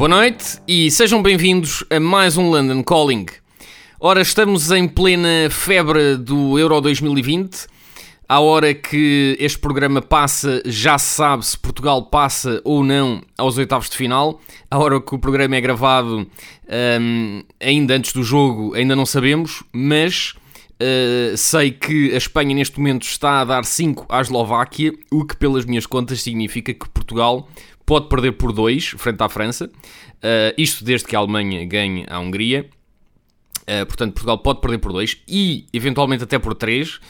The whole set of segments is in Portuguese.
Boa noite e sejam bem-vindos a mais um London Calling. Ora, estamos em plena febre do Euro 2020. À hora que este programa passa, já se sabe se Portugal passa ou não aos oitavos de final. À hora que o programa é gravado, hum, ainda antes do jogo, ainda não sabemos, mas Uh, sei que a Espanha neste momento está a dar 5 à Eslováquia, o que pelas minhas contas significa que Portugal pode perder por 2 frente à França. Uh, isto desde que a Alemanha ganhe a Hungria. Uh, portanto, Portugal pode perder por 2 e eventualmente até por 3.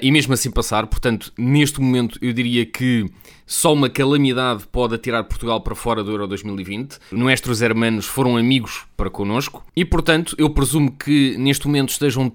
e mesmo assim passar. Portanto, neste momento eu diria que só uma calamidade pode atirar Portugal para fora do Euro 2020. Nuestros hermanos foram amigos para connosco e, portanto, eu presumo que neste momento estejam todos